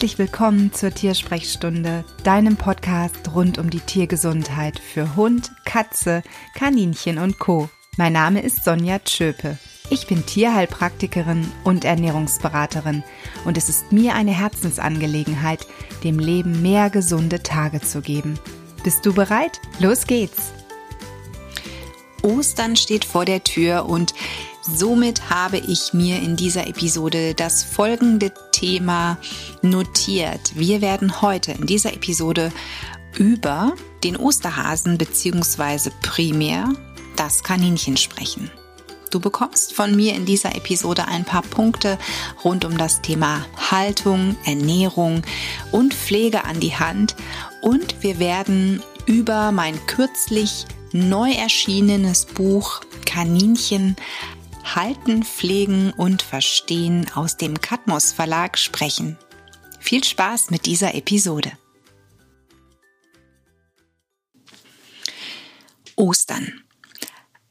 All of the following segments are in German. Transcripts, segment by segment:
Herzlich willkommen zur Tiersprechstunde, deinem Podcast rund um die Tiergesundheit für Hund, Katze, Kaninchen und Co. Mein Name ist Sonja Tschöpe. Ich bin Tierheilpraktikerin und Ernährungsberaterin und es ist mir eine Herzensangelegenheit, dem Leben mehr gesunde Tage zu geben. Bist du bereit? Los geht's! Ostern steht vor der Tür und somit habe ich mir in dieser Episode das folgende Thema notiert. Wir werden heute in dieser Episode über den Osterhasen bzw. primär das Kaninchen sprechen. Du bekommst von mir in dieser Episode ein paar Punkte rund um das Thema Haltung, Ernährung und Pflege an die Hand und wir werden über mein kürzlich neu erschienenes Buch Kaninchen Halten, Pflegen und Verstehen aus dem Katmos Verlag sprechen. Viel Spaß mit dieser Episode. Ostern.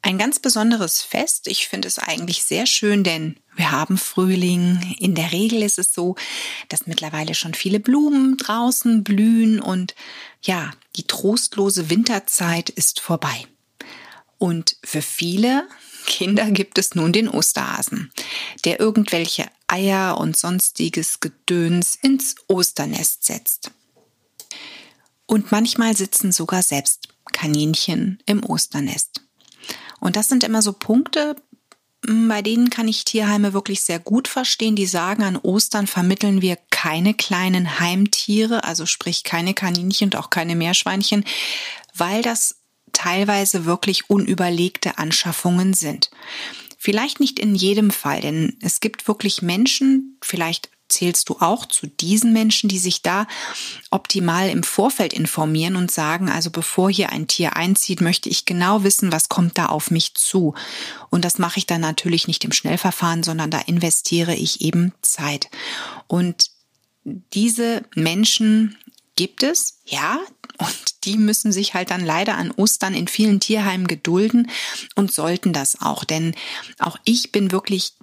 Ein ganz besonderes Fest. Ich finde es eigentlich sehr schön, denn wir haben Frühling. In der Regel ist es so, dass mittlerweile schon viele Blumen draußen blühen und ja, die trostlose Winterzeit ist vorbei. Und für viele Kinder gibt es nun den Osterhasen, der irgendwelche Eier und sonstiges Gedöns ins Osternest setzt. Und manchmal sitzen sogar selbst Kaninchen im Osternest. Und das sind immer so Punkte, hm, bei denen kann ich Tierheime wirklich sehr gut verstehen. Die sagen, an Ostern vermitteln wir keine kleinen Heimtiere, also sprich keine Kaninchen und auch keine Meerschweinchen, weil das teilweise wirklich unüberlegte Anschaffungen sind. Vielleicht nicht in jedem Fall, denn es gibt wirklich Menschen, vielleicht zählst du auch zu diesen Menschen, die sich da optimal im Vorfeld informieren und sagen, also bevor hier ein Tier einzieht, möchte ich genau wissen, was kommt da auf mich zu. Und das mache ich dann natürlich nicht im Schnellverfahren, sondern da investiere ich eben Zeit. Und diese Menschen gibt es, ja, und die müssen sich halt dann leider an Ostern in vielen Tierheimen gedulden und sollten das auch. Denn auch ich bin wirklich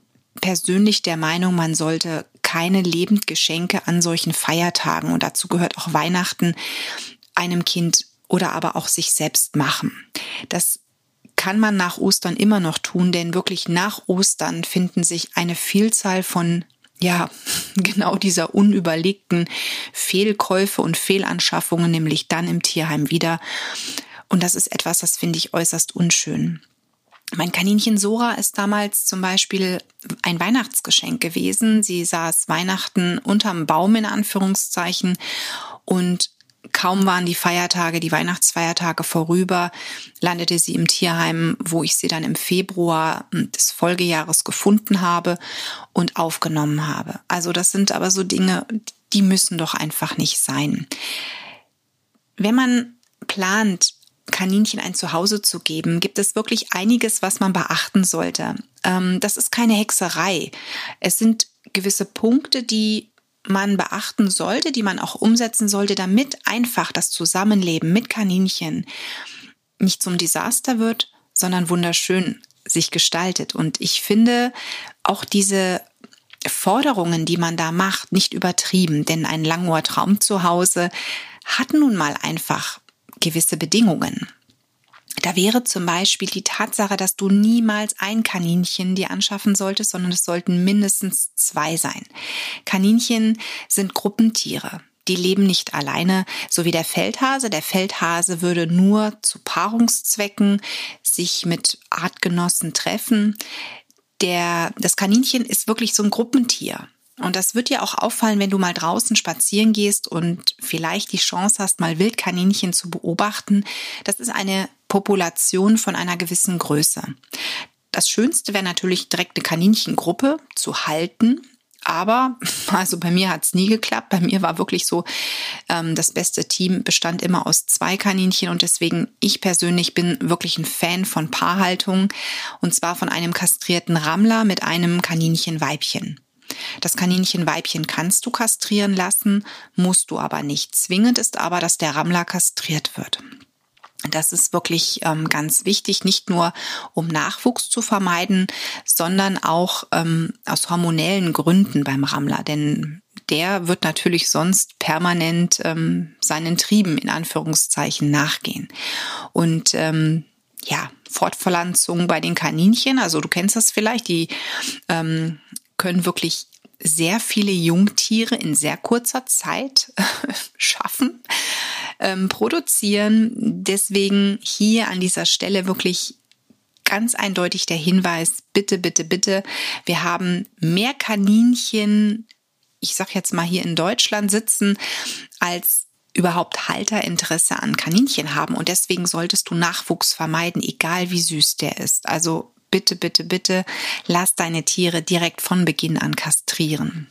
persönlich der Meinung, man sollte keine Lebendgeschenke an solchen Feiertagen und dazu gehört auch Weihnachten einem Kind oder aber auch sich selbst machen. Das kann man nach Ostern immer noch tun, denn wirklich nach Ostern finden sich eine Vielzahl von ja, genau dieser unüberlegten Fehlkäufe und Fehlanschaffungen, nämlich dann im Tierheim wieder. Und das ist etwas, das finde ich äußerst unschön. Mein Kaninchen Sora ist damals zum Beispiel ein Weihnachtsgeschenk gewesen. Sie saß Weihnachten unterm Baum in Anführungszeichen und kaum waren die Feiertage, die Weihnachtsfeiertage vorüber, landete sie im Tierheim, wo ich sie dann im Februar des Folgejahres gefunden habe und aufgenommen habe. Also das sind aber so Dinge, die müssen doch einfach nicht sein. Wenn man plant, Kaninchen ein Zuhause zu geben, gibt es wirklich einiges, was man beachten sollte. Ähm, das ist keine Hexerei. Es sind gewisse Punkte, die man beachten sollte, die man auch umsetzen sollte, damit einfach das Zusammenleben mit Kaninchen nicht zum Desaster wird, sondern wunderschön sich gestaltet. Und ich finde auch diese Forderungen, die man da macht, nicht übertrieben, denn ein Langohr-Traum zu Hause hat nun mal einfach gewisse Bedingungen. Da wäre zum Beispiel die Tatsache, dass du niemals ein Kaninchen dir anschaffen solltest, sondern es sollten mindestens zwei sein. Kaninchen sind Gruppentiere. Die leben nicht alleine, so wie der Feldhase. Der Feldhase würde nur zu Paarungszwecken sich mit Artgenossen treffen. Der, das Kaninchen ist wirklich so ein Gruppentier. Und das wird dir auch auffallen, wenn du mal draußen spazieren gehst und vielleicht die Chance hast, mal Wildkaninchen zu beobachten. Das ist eine Population von einer gewissen Größe. Das Schönste wäre natürlich direkt eine Kaninchengruppe zu halten. Aber, also bei mir hat es nie geklappt. Bei mir war wirklich so, ähm, das beste Team bestand immer aus zwei Kaninchen und deswegen, ich persönlich bin wirklich ein Fan von Paarhaltung und zwar von einem kastrierten Rammler mit einem Kaninchenweibchen. Das Kaninchenweibchen kannst du kastrieren lassen, musst du aber nicht. Zwingend ist aber, dass der Rammler kastriert wird. Das ist wirklich ähm, ganz wichtig, nicht nur um Nachwuchs zu vermeiden, sondern auch ähm, aus hormonellen Gründen beim Rammler. Denn der wird natürlich sonst permanent ähm, seinen Trieben in Anführungszeichen nachgehen. Und ähm, ja, Fortpflanzung bei den Kaninchen, also du kennst das vielleicht, die ähm, können wirklich sehr viele Jungtiere in sehr kurzer Zeit schaffen, ähm, produzieren. Deswegen hier an dieser Stelle wirklich ganz eindeutig der Hinweis, bitte, bitte, bitte, wir haben mehr Kaninchen, ich sag jetzt mal hier in Deutschland sitzen, als überhaupt Halterinteresse an Kaninchen haben. Und deswegen solltest du Nachwuchs vermeiden, egal wie süß der ist. Also bitte, bitte, bitte, lass deine Tiere direkt von Beginn an kastrieren.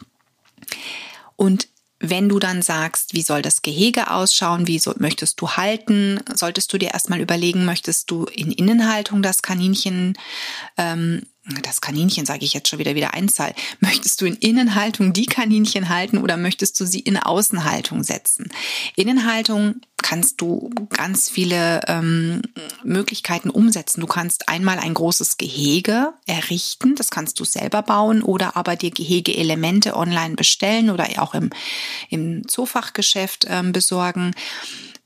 Und wenn du dann sagst, wie soll das Gehege ausschauen, wie so, möchtest du halten, solltest du dir erstmal überlegen, möchtest du in Innenhaltung das Kaninchen ähm, das Kaninchen sage ich jetzt schon wieder wieder Einzahl. Möchtest du in Innenhaltung die Kaninchen halten oder möchtest du sie in Außenhaltung setzen? Innenhaltung kannst du ganz viele ähm, Möglichkeiten umsetzen. Du kannst einmal ein großes Gehege errichten, das kannst du selber bauen oder aber dir Gehegeelemente online bestellen oder auch im, im Zoofachgeschäft ähm, besorgen.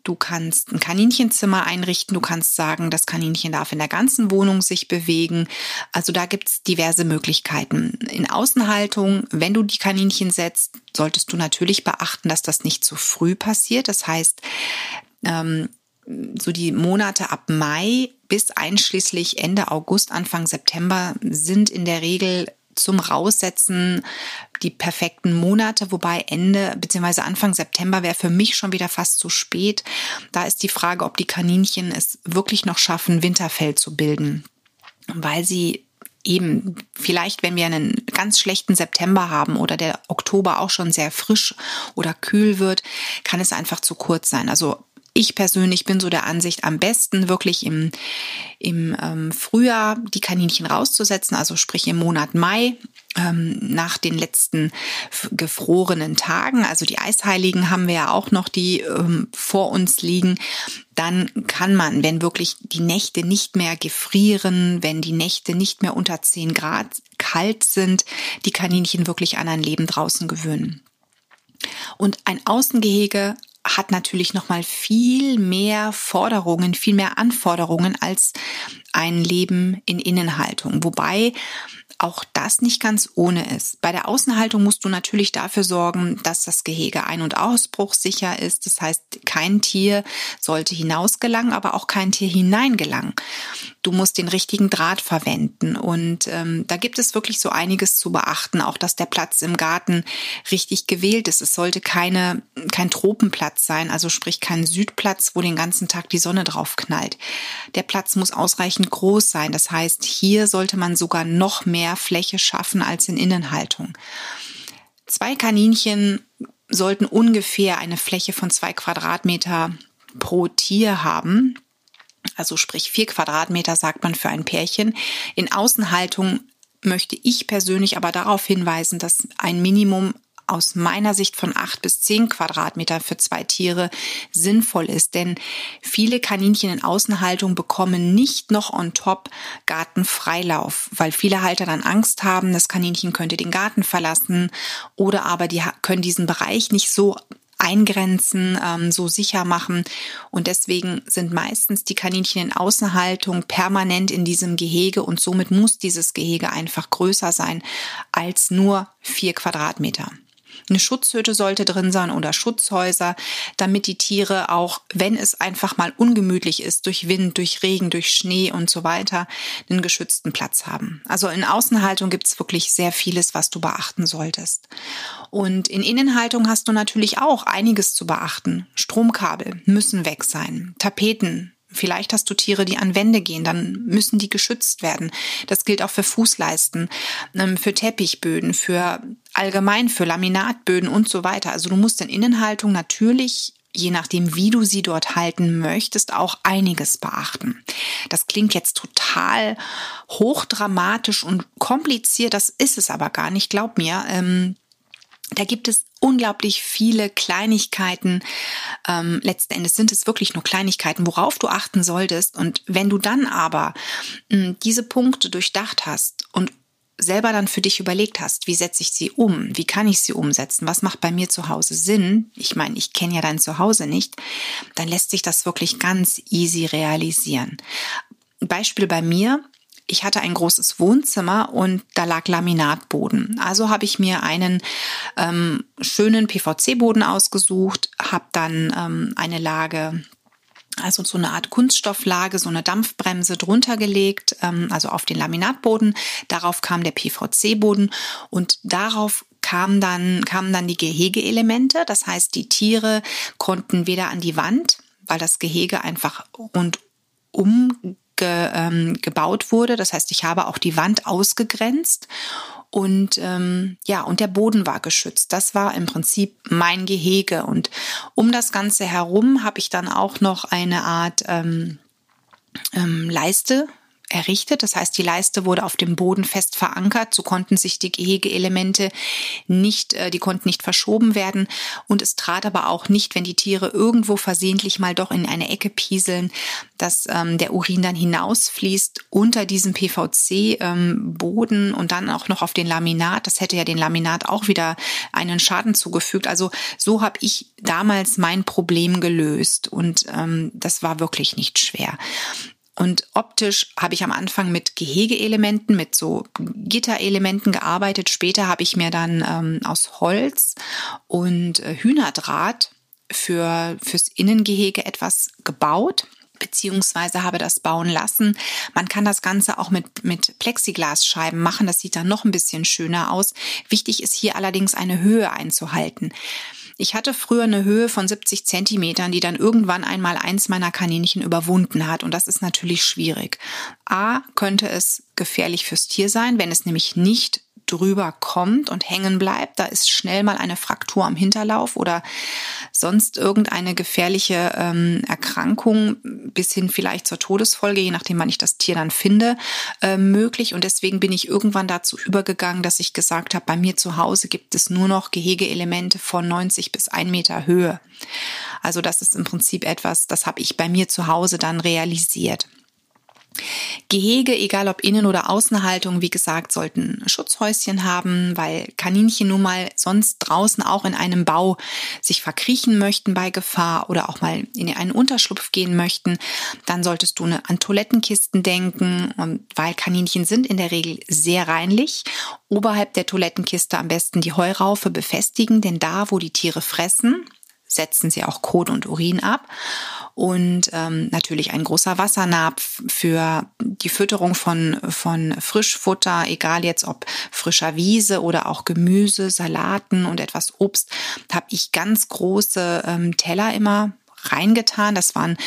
Du kannst ein Kaninchenzimmer einrichten. Du kannst sagen, das Kaninchen darf in der ganzen Wohnung sich bewegen. Also da gibt's diverse Möglichkeiten. In Außenhaltung, wenn du die Kaninchen setzt, solltest du natürlich beachten, dass das nicht zu früh passiert. Das heißt, ähm, so die Monate ab Mai bis einschließlich Ende August, Anfang September sind in der Regel zum Raussetzen die perfekten Monate, wobei Ende bzw. Anfang September wäre für mich schon wieder fast zu spät. Da ist die Frage, ob die Kaninchen es wirklich noch schaffen, Winterfell zu bilden, weil sie eben vielleicht, wenn wir einen ganz schlechten September haben oder der Oktober auch schon sehr frisch oder kühl wird, kann es einfach zu kurz sein. Also ich persönlich bin so der Ansicht, am besten wirklich im, im ähm, Frühjahr die Kaninchen rauszusetzen, also sprich im Monat Mai ähm, nach den letzten gefrorenen Tagen. Also die Eisheiligen haben wir ja auch noch, die ähm, vor uns liegen. Dann kann man, wenn wirklich die Nächte nicht mehr gefrieren, wenn die Nächte nicht mehr unter 10 Grad kalt sind, die Kaninchen wirklich an ein Leben draußen gewöhnen. Und ein Außengehege hat natürlich noch mal viel mehr Forderungen, viel mehr Anforderungen als ein Leben in Innenhaltung. Wobei auch das nicht ganz ohne ist. Bei der Außenhaltung musst du natürlich dafür sorgen, dass das Gehege ein- und ausbruchsicher ist. Das heißt, kein Tier sollte hinausgelangen, aber auch kein Tier hineingelangen. Du musst den richtigen Draht verwenden und ähm, da gibt es wirklich so einiges zu beachten. Auch, dass der Platz im Garten richtig gewählt ist. Es sollte keine, kein Tropenplatz sein, also sprich kein Südplatz, wo den ganzen Tag die Sonne drauf knallt. Der Platz muss ausreichend groß sein. Das heißt, hier sollte man sogar noch mehr mehr Fläche schaffen als in Innenhaltung. Zwei Kaninchen sollten ungefähr eine Fläche von zwei Quadratmeter pro Tier haben. Also sprich vier Quadratmeter sagt man für ein Pärchen. In Außenhaltung möchte ich persönlich aber darauf hinweisen, dass ein Minimum aus meiner Sicht von acht bis zehn Quadratmeter für zwei Tiere sinnvoll ist. Denn viele Kaninchen in Außenhaltung bekommen nicht noch on top Gartenfreilauf, weil viele Halter dann Angst haben, das Kaninchen könnte den Garten verlassen oder aber die können diesen Bereich nicht so eingrenzen, ähm, so sicher machen. Und deswegen sind meistens die Kaninchen in Außenhaltung permanent in diesem Gehege und somit muss dieses Gehege einfach größer sein als nur vier Quadratmeter. Eine Schutzhütte sollte drin sein oder Schutzhäuser, damit die Tiere auch, wenn es einfach mal ungemütlich ist, durch Wind, durch Regen, durch Schnee und so weiter, einen geschützten Platz haben. Also in Außenhaltung gibt es wirklich sehr vieles, was du beachten solltest. Und in Innenhaltung hast du natürlich auch einiges zu beachten. Stromkabel müssen weg sein. Tapeten Vielleicht hast du Tiere, die an Wände gehen, dann müssen die geschützt werden. Das gilt auch für Fußleisten, ähm, für Teppichböden, für allgemein für Laminatböden und so weiter. Also du musst in Innenhaltung natürlich je nachdem, wie du sie dort halten möchtest, auch einiges beachten. Das klingt jetzt total hochdramatisch und kompliziert, das ist es aber gar nicht, glaub mir. Ähm, da gibt es unglaublich viele Kleinigkeiten. Ähm, letzten Endes sind es wirklich nur Kleinigkeiten, worauf du achten solltest. Und wenn du dann aber mh, hm, diese Punkte durchdacht hast und selber dann für dich überlegt hast, wie setze ich sie um, wie kann ich sie umsetzen, was macht bei mir zu Hause Sinn, ich meine, ich kenne ja dein Zuhause nicht, dann lässt sich das wirklich ganz easy realisieren. Beispiel bei mir, ich hatte ein großes Wohnzimmer und da lag Laminatboden. Also habe ich mir einen ähm, schönen PVC-Boden ausgesucht, habe dann ähm, eine Lage also so eine Art Kunststofflage, so eine Dampfbremse drunter gelegt, ähm, also auf den Laminatboden. Darauf kam der PVC-Boden und darauf kam dann, kamen dann die Gehegeelemente. Das heißt, die Tiere konnten weder an die Wand, weil das Gehege einfach rundum ge, ähm, gebaut wurde. Das heißt, ich habe auch die Wand ausgegrenzt und ähm, ja, und der Boden war geschützt. Das war im Prinzip mein Gehege. Und um das Ganze herum habe ich dann auch noch eine Art ähm, ähm, Leiste errichtet. Das heißt, die Leiste wurde auf dem Boden fest verankert. So konnten sich die Gehegeelemente nicht, äh, die konnten nicht verschoben werden. Und es trat aber auch nicht, wenn die Tiere irgendwo versehentlich mal doch in eine Ecke pieseln, dass ähm, der Urin dann hinausfließt unter diesem PVC-Boden ähm, und dann auch noch auf den Laminat. Das hätte ja den Laminat auch wieder einen Schaden zugefügt. Also so habe ich damals mein Problem gelöst und ähm, das war wirklich nicht schwer. Und optisch habe ich am Anfang mit Gehegeelementen, mit so Gitterelementen gearbeitet. Später habe ich mir dann ähm, aus Holz und äh, Hühnerdraht für, fürs Innengehege etwas gebaut beziehungsweise habe das bauen lassen. Man kann das Ganze auch mit, mit Plexiglasscheiben machen. Das sieht dann noch ein bisschen schöner aus. Wichtig ist hier allerdings eine Höhe einzuhalten. Ich hatte früher eine Höhe von 70 Zentimetern, die dann irgendwann einmal eins meiner Kaninchen überwunden hat. Und das ist natürlich schwierig. A, könnte es gefährlich fürs Tier sein, wenn es nämlich nicht drüber kommt und hängen bleibt. Da ist schnell mal eine Fraktur am Hinterlauf oder sonst irgendeine gefährliche ähm, Erkrankung bis hin vielleicht zur Todesfolge, je nachdem, wann ich das Tier dann finde, äh, möglich. Und deswegen bin ich irgendwann dazu übergegangen, dass ich gesagt habe, bei mir zu Hause gibt es nur noch Gehegeelemente von 90 bis 1 Meter Höhe. Also das ist im Prinzip etwas, das habe ich bei mir zu Hause dann realisiert. Gehege, egal ob Innen- oder Außenhaltung, wie gesagt, sollten Schutzhäuschen haben, weil Kaninchen nun mal sonst draußen auch in einem Bau sich verkriechen möchten bei Gefahr oder auch mal in einen Unterschlupf gehen möchten. Dann solltest du an Toilettenkisten denken, weil Kaninchen sind in der Regel sehr reinlich. Oberhalb der Toilettenkiste am besten die Heuraufe befestigen, denn da, wo die Tiere fressen, setzen sie auch Kot und Urin ab. Und ähm, natürlich ein großer Wassernapf für die Fütterung von, von Frischfutter, egal jetzt ob frischer Wiese oder auch Gemüse, Salaten und etwas Obst, habe ich ganz große ähm, Teller immer reingetan. Das waren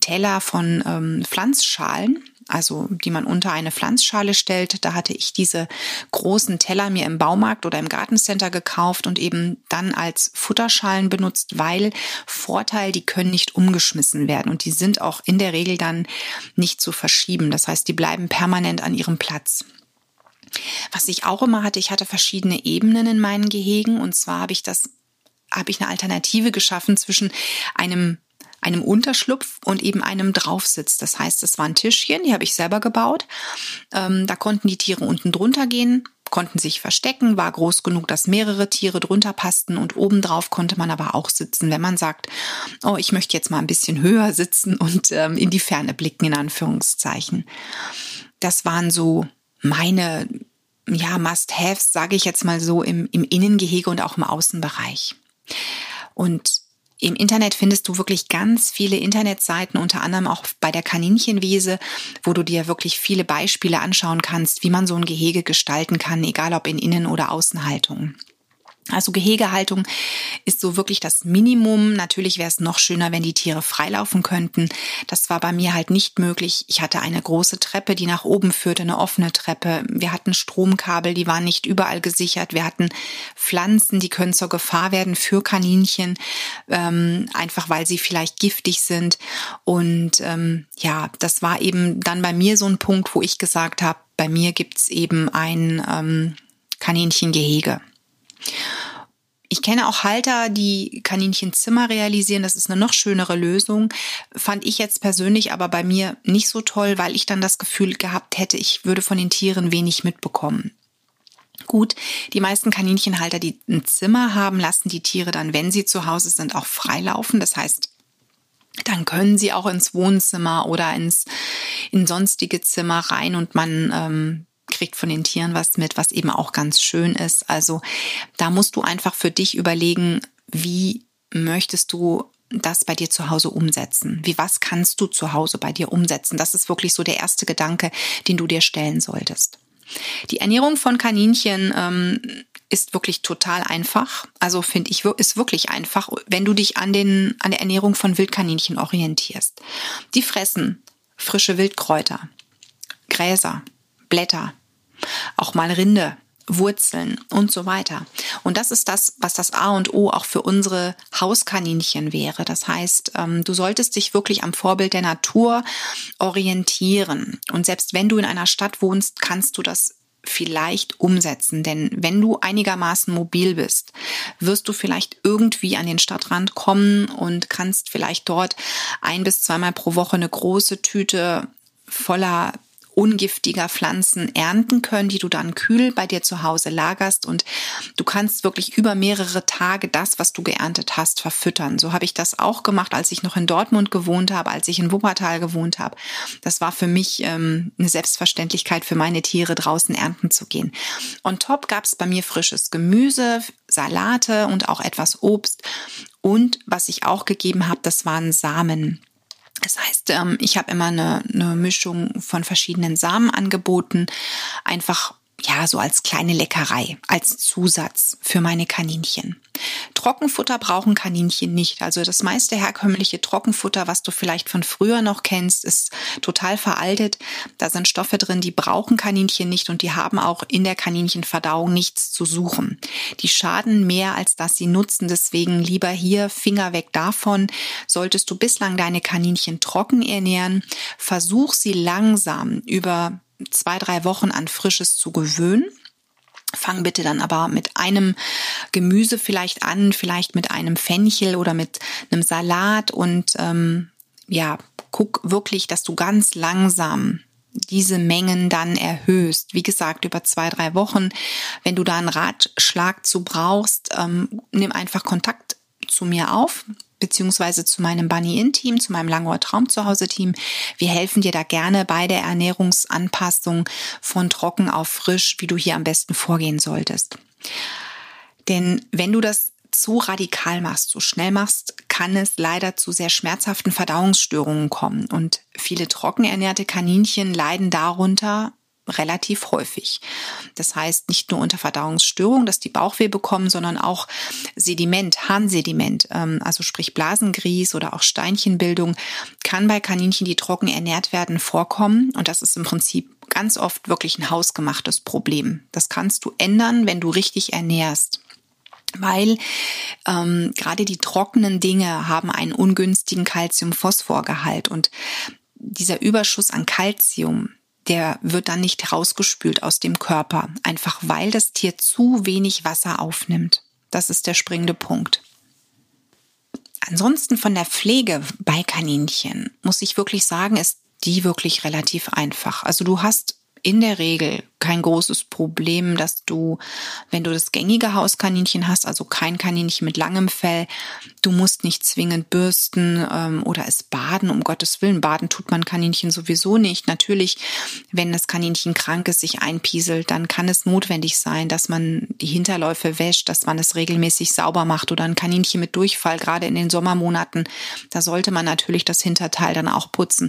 Teller von ähm, Pflanzschalen also die man unter eine Pflanzschale stellt. Da hatte ich diese großen Teller mir im Baumarkt oder im Gartencenter gekauft und eben dann als Futterschalen benutzt, weil Vorteil, die können nicht umgeschmissen werden und die sind auch in der Regel dann nicht zu verschieben. Das heißt, die bleiben permanent an ihrem Platz. Was ich auch immer hatte, ich hatte verschiedene Ebenen in meinen Gehegen und zwar habe ich das habe ich eine Alternative geschaffen zwischen einem einem Unterschlupf und eben einem Draufsitz. Das heißt, es waren Tischchen, die habe ich selber gebaut. Ähm, da konnten die Tiere unten drunter gehen, konnten sich verstecken, war groß genug, dass mehrere Tiere drunter passten und obendrauf konnte man aber auch sitzen, wenn man sagt, oh, ich möchte jetzt mal ein bisschen höher sitzen und ähm, in die Ferne blicken, in Anführungszeichen. Das waren so meine ja, Must-Haves, sage ich jetzt mal so, im, im Innengehege und auch im Außenbereich. Und im Internet findest du wirklich ganz viele Internetseiten, unter anderem auch bei der Kaninchenwiese, wo du dir wirklich viele Beispiele anschauen kannst, wie man so ein Gehege gestalten kann, egal ob in Innen- oder Außenhaltung. Also Gehegehaltung ist so wirklich das Minimum. Natürlich wäre es noch schöner, wenn die Tiere freilaufen könnten. Das war bei mir halt nicht möglich. Ich hatte eine große Treppe, die nach oben führte, eine offene Treppe. Wir hatten Stromkabel, die waren nicht überall gesichert. Wir hatten Pflanzen, die können zur Gefahr werden für Kaninchen, ähm, einfach weil sie vielleicht giftig sind. Und ähm, ja, das war eben dann bei mir so ein Punkt, wo ich gesagt habe, bei mir gibt's eben ein ähm, Kaninchengehege. Ich kenne auch Halter, die Kaninchenzimmer realisieren. Das ist eine noch schönere Lösung. Fand ich jetzt persönlich aber bei mir nicht so toll, weil ich dann das Gefühl gehabt hätte, ich würde von den Tieren wenig mitbekommen. Gut, die meisten Kaninchenhalter, die ein Zimmer haben, lassen die Tiere dann, wenn sie zu Hause sind, auch freilaufen. Das heißt, dann können sie auch ins Wohnzimmer oder ins in sonstige Zimmer rein und man ähm, kriegt von den Tieren was mit, was eben auch ganz schön ist. Also da musst du einfach für dich überlegen, wie möchtest du das bei dir zu Hause umsetzen? Wie was kannst du zu Hause bei dir umsetzen? Das ist wirklich so der erste Gedanke, den du dir stellen solltest. Die Ernährung von Kaninchen ähm, ist wirklich total einfach. Also finde ich, ist wirklich einfach, wenn du dich an, den, an der Ernährung von Wildkaninchen orientierst. Die fressen frische Wildkräuter, Gräser, Blätter, auch mal Rinde, Wurzeln und so weiter. Und das ist das, was das A und O auch für unsere Hauskaninchen wäre. Das heißt, ähm, du solltest dich wirklich am Vorbild der Natur orientieren. Und selbst wenn du in einer Stadt wohnst, kannst du das vielleicht umsetzen. Denn wenn du einigermaßen mobil bist, wirst du vielleicht irgendwie an den Stadtrand kommen und kannst vielleicht dort ein bis zweimal pro Woche eine große Tüte voller ungiftiger Pflanzen ernten können, die du dann kühl bei dir zu Hause lagerst und du kannst wirklich über mehrere Tage das, was du geerntet hast, verfüttern. So habe ich das auch gemacht, als ich noch in Dortmund gewohnt habe, als ich in Wuppertal gewohnt habe. Das war für mich ähm, eine Selbstverständlichkeit für meine Tiere draußen ernten zu gehen. Und top gab es bei mir frisches Gemüse, Salate und auch etwas Obst. Und was ich auch gegeben habe, das waren Samen. Das heißt, ähm, ich habe immer eine, eine Mischung von verschiedenen Samen angeboten, einfach ja, so als kleine Leckerei, als Zusatz für meine Kaninchen. Trockenfutter brauchen Kaninchen nicht. Also das meiste herkömmliche Trockenfutter, was du vielleicht von früher noch kennst, ist total veraltet. Da sind Stoffe drin, die brauchen Kaninchen nicht und die haben auch in der Kaninchenverdauung nichts zu suchen. Die schaden mehr, als dass sie nutzen. Deswegen lieber hier Finger weg davon. Solltest du bislang deine Kaninchen trocken ernähren, versuch sie langsam über zwei, drei Wochen an Frisches zu gewöhnen. Fang bitte dann aber mit einem Gemüse vielleicht an, vielleicht mit einem Fenchel oder mit einem Salat und ähm, ja, guck wirklich, dass du ganz langsam diese Mengen dann erhöhst. Wie gesagt, über zwei, drei Wochen. Wenn du da einen Ratschlag zu brauchst, ähm, nimm einfach Kontakt zu mir auf beziehungsweise zu meinem Bunny-In-Team, zu meinem Langohr Traum zu Hause Team. Wir helfen dir da gerne bei der Ernährungsanpassung von trocken auf frisch, wie du hier am besten vorgehen solltest. Denn wenn du das zu radikal machst, zu schnell machst, kann es leider zu sehr schmerzhaften Verdauungsstörungen kommen. Und viele trockenernährte Kaninchen leiden darunter, relativ häufig. Das heißt nicht nur unter Verdauungsstörungen, dass die Bauchweh bekommen, sondern auch Sediment, Harnsediment, ähm, also sprich Blasengrieß oder auch Steinchenbildung, kann bei Kaninchen, die trocken ernährt werden, vorkommen. Und das ist im Prinzip ganz oft wirklich ein hausgemachtes Problem. Das kannst du ändern, wenn du richtig ernährst weil ähm, gerade die trockenen Dinge haben einen ungünstigen Calcium-Phosphor-Gehalt und dieser Überschuss an Calcium, der wird dann nicht rausgespült aus dem Körper, einfach weil das Tier zu wenig Wasser aufnimmt. Das ist der springende Punkt. Ansonsten von der Pflege bei Kaninchen muss ich wirklich sagen, ist die wirklich relativ einfach. Also du hast in der Regel kein großes Problem, dass du, wenn du das gängige Hauskaninchen hast, also kein Kaninchen mit langem Fell, du musst nicht zwingend bürsten ähm, oder es baden, um Gottes Willen. Baden tut man Kaninchen sowieso nicht. Natürlich, wenn das Kaninchen krank ist, sich einpieselt, dann kann es notwendig sein, dass man die Hinterläufe wäscht, dass man es regelmäßig sauber macht oder ein Kaninchen mit Durchfall, gerade in den Sommermonaten, da sollte man natürlich das Hinterteil dann auch putzen.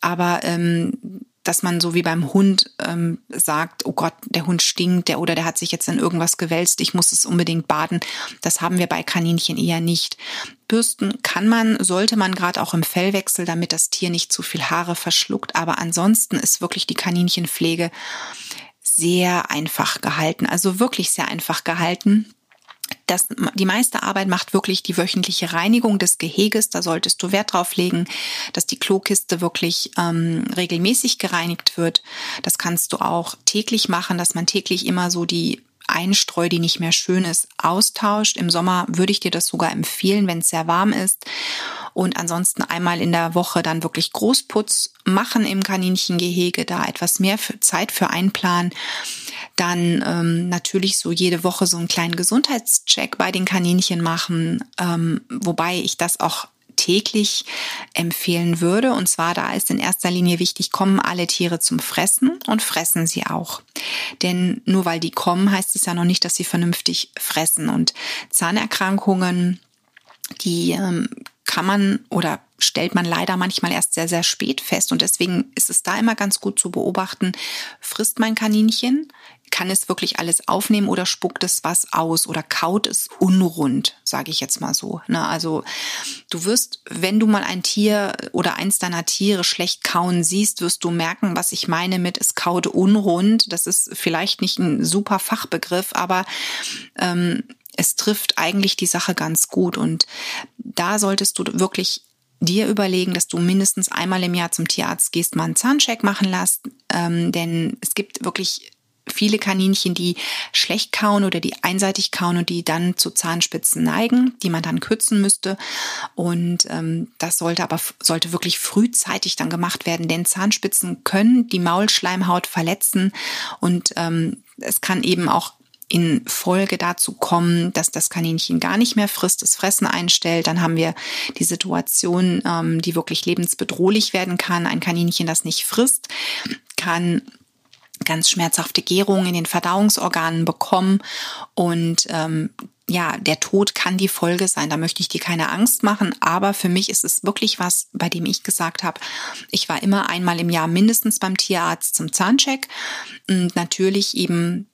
Aber ähm, dass man so wie beim Hund ähm, sagt, oh Gott, der Hund stinkt, der oder der hat sich jetzt in irgendwas gewälzt, ich muss es unbedingt baden. Das haben wir bei Kaninchen eher nicht. Bürsten kann man, sollte man gerade auch im Fellwechsel, damit das Tier nicht zu viel Haare verschluckt. Aber ansonsten ist wirklich die Kaninchenpflege sehr einfach gehalten, also wirklich sehr einfach gehalten das, die meiste Arbeit macht wirklich die wöchentliche Reinigung des Geheges. Da solltest du Wert drauf legen, dass die Klokiste wirklich ähm, regelmäßig gereinigt wird. Das kannst du auch täglich machen, dass man täglich immer so die Einstreu, die nicht mehr schön ist, austauscht. Im Sommer würde ich dir das sogar empfehlen, wenn es sehr warm ist. Und ansonsten einmal in der Woche dann wirklich Großputz machen im Kaninchengehege, da etwas mehr für Zeit für einplanen. Dann ähm, natürlich so jede Woche so einen kleinen Gesundheitscheck bei den Kaninchen machen, ähm, wobei ich das auch täglich empfehlen würde. Und zwar da ist in erster Linie wichtig, kommen alle Tiere zum Fressen und fressen sie auch. Denn nur weil die kommen, heißt es ja noch nicht, dass sie vernünftig fressen. Und Zahnerkrankungen, die ähm, kann man oder stellt man leider manchmal erst sehr, sehr spät fest. Und deswegen ist es da immer ganz gut zu beobachten, frisst mein Kaninchen, kann es wirklich alles aufnehmen oder spuckt es was aus oder kaut es unrund, sage ich jetzt mal so. Ne? Also du wirst, wenn du mal ein Tier oder eins deiner Tiere schlecht kauen siehst, wirst du merken, was ich meine mit es kaut unrund. Das ist vielleicht nicht ein super Fachbegriff, aber ähm, es trifft eigentlich die Sache ganz gut. Und da solltest du wirklich dir überlegen, dass du mindestens einmal im Jahr zum Tierarzt gehst, mal einen Zahncheck machen lässt, ähm, denn es gibt wirklich viele Kaninchen, die schlecht kauen oder die einseitig kauen und die dann zu Zahnspitzen neigen, die man dann kürzen müsste. Und ähm, das sollte aber sollte wirklich frühzeitig dann gemacht werden, denn Zahnspitzen können die Maulschleimhaut verletzen und ähm, es kann eben auch in Folge dazu kommen, dass das Kaninchen gar nicht mehr frisst, das Fressen einstellt. Dann haben wir die Situation, ähm, die wirklich lebensbedrohlich werden kann. Ein Kaninchen, das nicht frisst, kann ganz schmerzhafte Gärungen in den Verdauungsorganen bekommen und ähm, ja, der Tod kann die Folge sein. Da möchte ich dir keine Angst machen. Aber für mich ist es wirklich was, bei dem ich gesagt habe, ich war immer einmal im Jahr mindestens beim Tierarzt zum Zahncheck. Und natürlich eben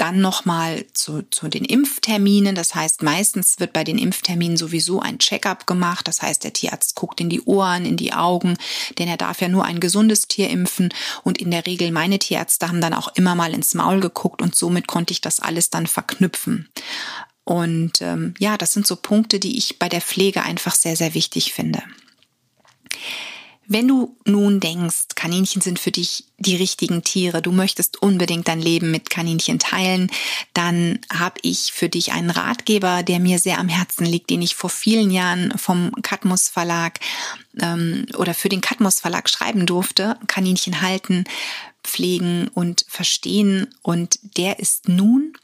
dann nochmal zu, zu den Impfterminen. Das heißt, meistens wird bei den Impfterminen sowieso ein Checkup gemacht. Das heißt, der Tierarzt guckt in die Ohren, in die Augen, denn er darf ja nur ein gesundes Tier impfen. Und in der Regel meine Tierärzte haben dann auch immer mal ins Maul geguckt und somit konnte ich das alles dann verknüpfen. Und ähm, ja, das sind so Punkte, die ich bei der Pflege einfach sehr, sehr wichtig finde. Wenn du nun denkst, Kaninchen sind für dich die richtigen Tiere, du möchtest unbedingt dein Leben mit Kaninchen teilen, dann habe ich für dich einen Ratgeber, der mir sehr am Herzen liegt, den ich vor vielen Jahren vom Katmus Verlag ähm, oder für den Katmus Verlag schreiben durfte. Kaninchen halten, pflegen und verstehen. Und der ist nun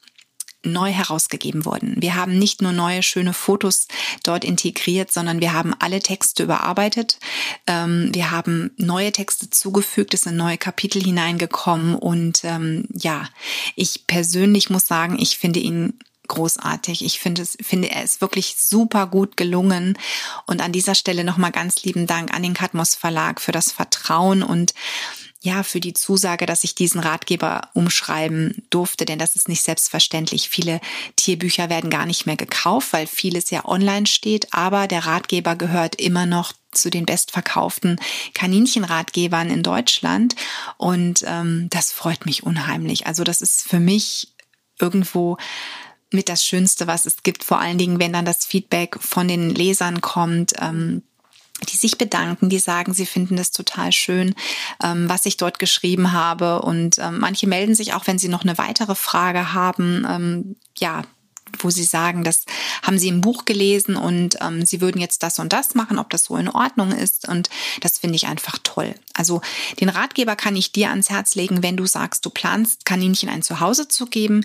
neu herausgegeben worden. Wir haben nicht nur neue schöne Fotos dort integriert, sondern wir haben alle Texte überarbeitet. Ähm, wir haben neue Texte zugefügt, es sind neue Kapitel hineingekommen und ähm, ja, ich persönlich muss sagen, ich finde ihn großartig. Ich finde es, finde er ist wirklich super gut gelungen. Und an dieser Stelle nochmal ganz lieben Dank an den Katmos Verlag für das Vertrauen und ja, für die Zusage, dass ich diesen Ratgeber umschreiben durfte, denn das ist nicht selbstverständlich. Viele Tierbücher werden gar nicht mehr gekauft, weil vieles ja online steht, aber der Ratgeber gehört immer noch zu den bestverkauften Kaninchenratgebern in Deutschland und ähm, das freut mich unheimlich. Also das ist für mich irgendwo mit das Schönste, was es gibt, vor allen Dingen, wenn dann das Feedback von den Lesern kommt. Ähm, die sich bedanken, die sagen, sie finden das total schön, ähm, was ich dort geschrieben habe. Und ähm, manche melden sich auch, wenn sie noch eine weitere Frage haben. Ähm, ja, wo sie sagen, das haben sie im Buch gelesen und ähm, sie würden jetzt das und das machen, ob das so in Ordnung ist. Und das finde ich einfach toll. Also den Ratgeber kann ich dir ans Herz legen, wenn du sagst, du planst, Kaninchen ein Zuhause zu geben.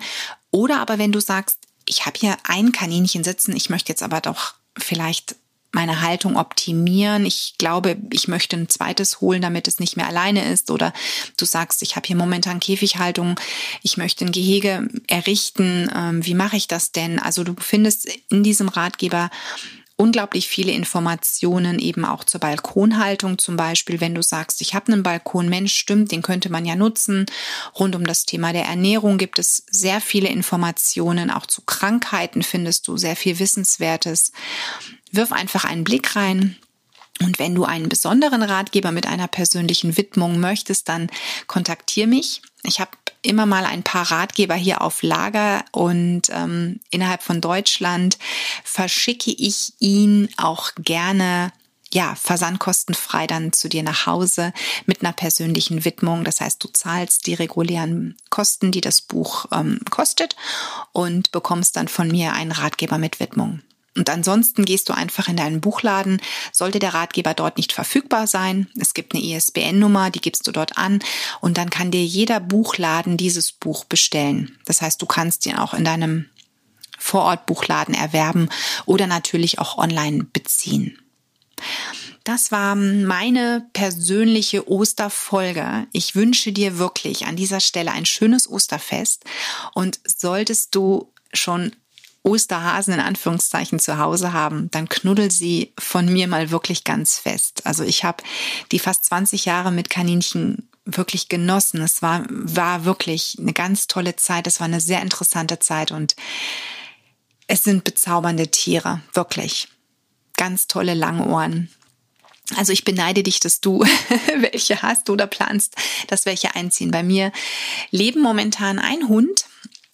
Oder aber wenn du sagst, ich habe hier ein Kaninchen sitzen, ich möchte jetzt aber doch vielleicht meine Haltung optimieren. Ich glaube, ich möchte ein zweites holen, damit es nicht mehr alleine ist. Oder du sagst, ich habe hier momentan Käfighaltung, ich möchte ein Gehege errichten. Ähm, wie mache ich das denn? Also du findest in diesem Ratgeber unglaublich viele Informationen eben auch zur Balkonhaltung zum Beispiel, wenn du sagst, ich habe einen Balkon, Mensch, stimmt, den könnte man ja nutzen. Rund um das Thema der Ernährung gibt es sehr viele Informationen, auch zu Krankheiten findest du sehr viel Wissenswertes wirf einfach einen Blick rein. Und wenn du einen besonderen Ratgeber mit einer persönlichen Widmung möchtest, dann kontaktier mich. Ich habe immer mal ein paar Ratgeber hier auf Lager und ähm, innerhalb von Deutschland verschicke ich ihn auch gerne ja, versandkostenfrei dann zu dir nach Hause mit einer persönlichen Widmung. Das heißt, du zahlst die regulären Kosten, die das Buch ähm, kostet und bekommst dann von mir einen Ratgeber mit Widmung. Und ansonsten gehst du einfach in deinen Buchladen. Sollte der Ratgeber dort nicht verfügbar sein, es gibt eine ISBN-Nummer, die gibst du dort an und dann kann dir jeder Buchladen dieses Buch bestellen. Das heißt, du kannst ihn auch in deinem Vorortbuchladen erwerben oder natürlich auch online beziehen. Das war meine persönliche Osterfolge. Ich wünsche dir wirklich an dieser Stelle ein schönes Osterfest und solltest du schon Osterhasen in Anführungszeichen zu Hause haben, dann knuddel sie von mir mal wirklich ganz fest. Also ich habe die fast 20 Jahre mit Kaninchen wirklich genossen. Es war, war wirklich eine ganz tolle Zeit. Es war eine sehr interessante Zeit und es sind bezaubernde Tiere, wirklich. Ganz tolle Langohren. Also ich beneide dich, dass du welche hast oder planst, dass welche einziehen. Bei mir leben momentan ein Hund,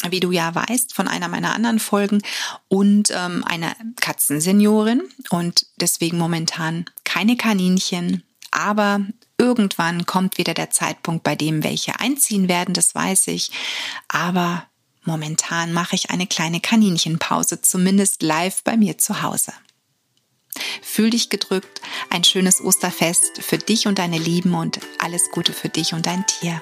wie du ja weißt, von einer meiner anderen Folgen und ähm, eine Katzenseniorin und deswegen momentan keine Kaninchen. Aber irgendwann kommt wieder der Zeitpunkt, bei dem welche einziehen werden, das weiß ich. Aber momentan mache ich eine kleine Kaninchenpause, zumindest live bei mir zu Hause. Fühl dich gedrückt, ein schönes Osterfest für dich und deine Lieben und alles Gute für dich und dein Tier.